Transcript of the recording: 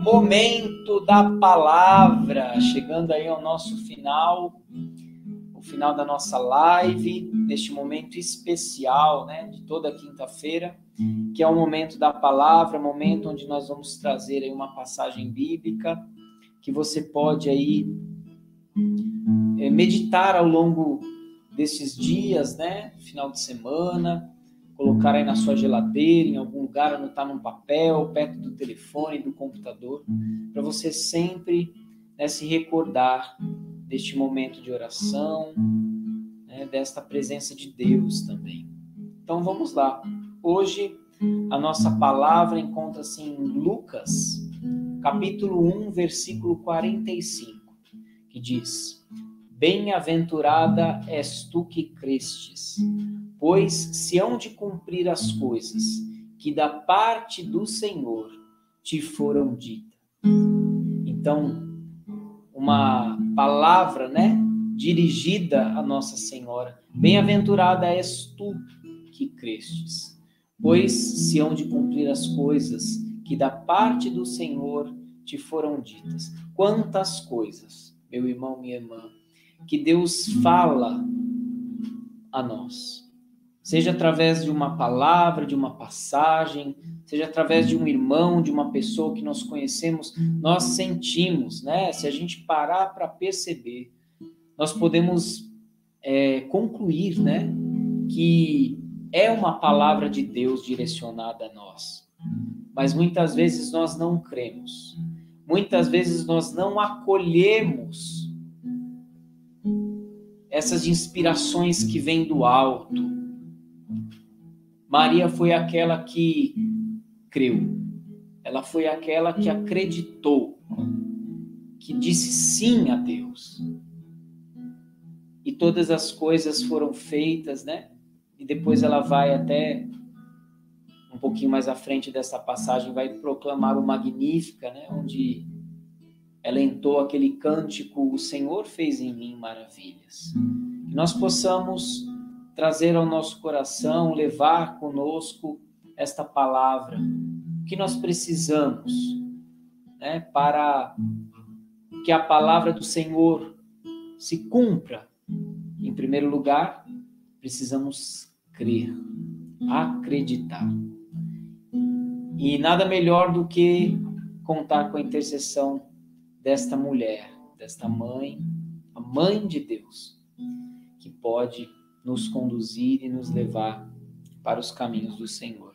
Momento da palavra, chegando aí ao nosso final, o final da nossa live, neste momento especial, né, de toda quinta-feira, que é o momento da palavra, momento onde nós vamos trazer aí uma passagem bíblica que você pode aí é, meditar ao longo desses dias, né, final de semana, colocar aí na sua geladeira, em algum lugar, anotar num papel, perto do telefone, do computador, para você sempre né, se recordar deste momento de oração, né, desta presença de Deus também. Então vamos lá. Hoje a nossa palavra encontra-se em Lucas, capítulo 1, versículo 45, que diz: Bem-aventurada és tu que crestes, pois se hão de cumprir as coisas que da parte do Senhor te foram ditas. Então, uma palavra, né, dirigida a Nossa Senhora. Bem-aventurada és tu que crestes, pois se hão de cumprir as coisas que da parte do Senhor te foram ditas. Quantas coisas, meu irmão, minha irmã, que Deus fala a nós seja através de uma palavra, de uma passagem, seja através de um irmão, de uma pessoa que nós conhecemos, nós sentimos, né? Se a gente parar para perceber, nós podemos é, concluir, né, que é uma palavra de Deus direcionada a nós. Mas muitas vezes nós não cremos. Muitas vezes nós não acolhemos essas inspirações que vêm do alto Maria foi aquela que creu. Ela foi aquela que acreditou, que disse sim a Deus. E todas as coisas foram feitas, né? E depois ela vai até um pouquinho mais à frente dessa passagem vai proclamar o Magnífica, né? Onde ela entou aquele cântico: O Senhor fez em mim maravilhas. Que nós possamos trazer ao nosso coração, levar conosco esta palavra que nós precisamos né, para que a palavra do Senhor se cumpra. Em primeiro lugar, precisamos crer, acreditar. E nada melhor do que contar com a intercessão desta mulher, desta mãe, a mãe de Deus, que pode nos conduzir e nos levar para os caminhos do Senhor.